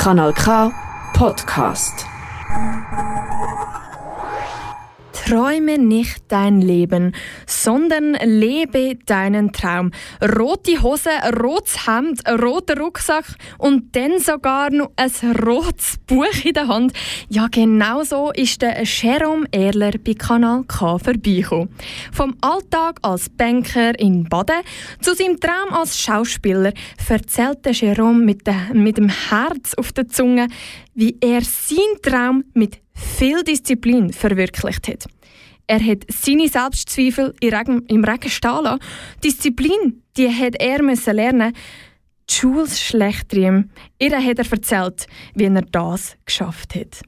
Kanal K Podcast. Träume nicht dein Leben, sondern lebe deinen Traum. Rote Hose, rotes Hemd, roter Rucksack und dann sogar noch ein rotes Buch in der Hand. Ja, genau so ist der Jerome Erler bei Kanal K vorbeigekommen. Vom Alltag als Banker in Baden zu seinem Traum als Schauspieler erzählte Jerome mit, de, mit dem Herz auf der Zunge, wie er seinen Traum mit viel Disziplin verwirklicht hat. Er hat seine Selbstzweifel im Regen stehen lassen. Disziplin, die hat er müssen lernen. Die Schule schlecht. Ihr hat er erzählt, wie er das geschafft hat.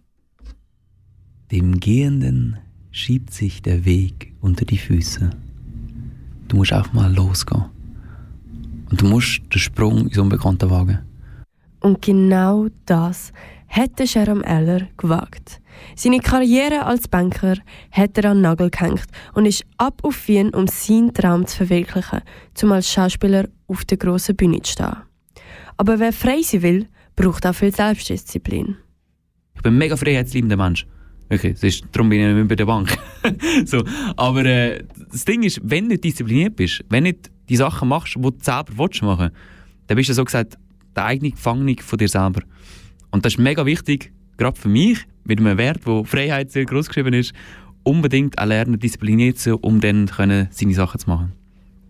Dem Gehenden schiebt sich der Weg unter die Füße. Du musst einfach mal losgehen. Und du musst den Sprung ins Unbekannte wagen. Und genau das hätte Jerome Eller gewagt. Seine Karriere als Banker hat er an den Nagel gehängt und ist ab auf Wien, um seinen Traum zu verwirklichen, um als Schauspieler auf der grossen Bühne zu stehen. Aber wer frei sein will, braucht auch viel Selbstdisziplin. Ich bin ein mega freiheitsliebender Mensch. Okay, ist, darum bin ich nicht mehr bei der Bank. so, aber äh, das Ding ist, wenn du nicht diszipliniert bist, wenn du nicht die Sachen machst, die du selber willst machen dann bist du so gesagt der eigene Gefangene von dir selber. Und das ist mega wichtig, gerade für mich, mit einem Wert, wo Freiheit sehr groß geschrieben ist, unbedingt auch lernen, diszipliniert zu um dann können, seine Sachen zu machen.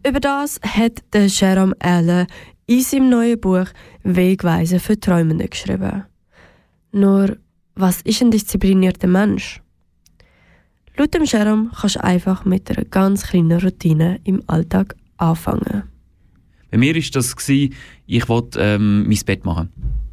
Über das hat der Jerome Allen in seinem neuen Buch Wegweise für Träumende geschrieben. Nur, was ist ein disziplinierter Mensch? Laut dem Jerome kannst du einfach mit einer ganz kleinen Routine im Alltag anfangen. Bei mir war das, ich wollte ähm, mein Bett machen.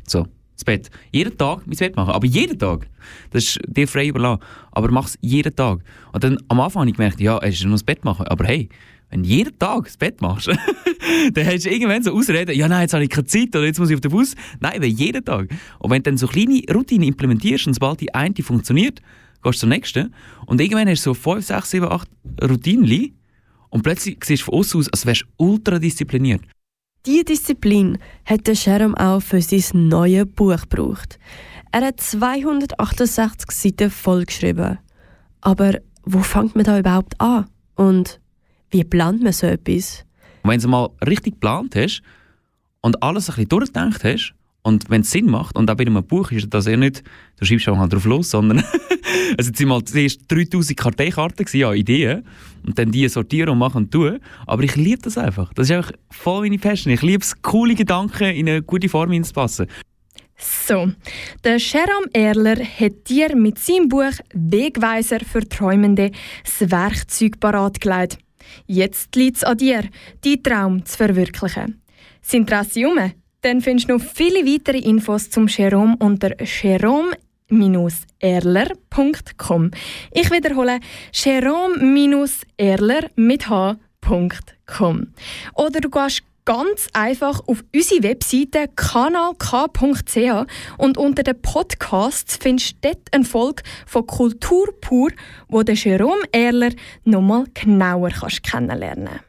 So das Bett. Jeden Tag mein Bett machen. Aber jeden Tag. Das ist dir frei überlassen. Aber mach es jeden Tag. Und dann am Anfang habe ich gemerkt, ja, es ist nur das Bett machen. Aber hey, wenn du jeden Tag das Bett machst, dann hast du irgendwann so Ausreden, ja nein, jetzt habe ich keine Zeit oder jetzt muss ich auf den Bus. Nein, aber jeden Tag. Und wenn du dann so kleine Routinen implementierst und sobald die eine funktioniert, gehst du zur nächsten. Und irgendwann hast du so 5, 6, 7, 8 Routinen und plötzlich siehst du von außen aus, als wärst du ultra diszipliniert. Diese Disziplin hat der Jerome auch für sein neues Buch gebraucht. Er hat 268 Seiten vollgeschrieben. Aber wo fängt man da überhaupt an? Und wie plant man so etwas? Wenn du mal richtig geplant hast und alles ein bisschen durchgedacht hast, und wenn es Sinn macht, und auch bei einem Buch ist das eher nicht, du schreibst auch mal drauf los, sondern also es waren mal zuerst 3000 Karteikarten ja, Ideen und dann die sortieren und machen und tun. Aber ich liebe das einfach. Das ist einfach voll meine Passion. Ich liebe es, coole Gedanken in eine gute Form hinzupassen. So, der Jerome Erler hat dir mit seinem Buch Wegweiser für Träumende das Werkzeug parat gelegt. Jetzt liegt es an dir, deinen Traum zu verwirklichen. Sind Interesse um? Dann findest du noch viele weitere Infos zum Jerome unter jerome-erler.com. Ich wiederhole jerome-erler mit h.com. Oder du gehst ganz einfach auf unsere Webseite kanalk.ch und unter den Podcasts findest du dort eine Folge von Kultur pur, wo der Jerome Erler nochmal genauer kannst kennenlernen kannst.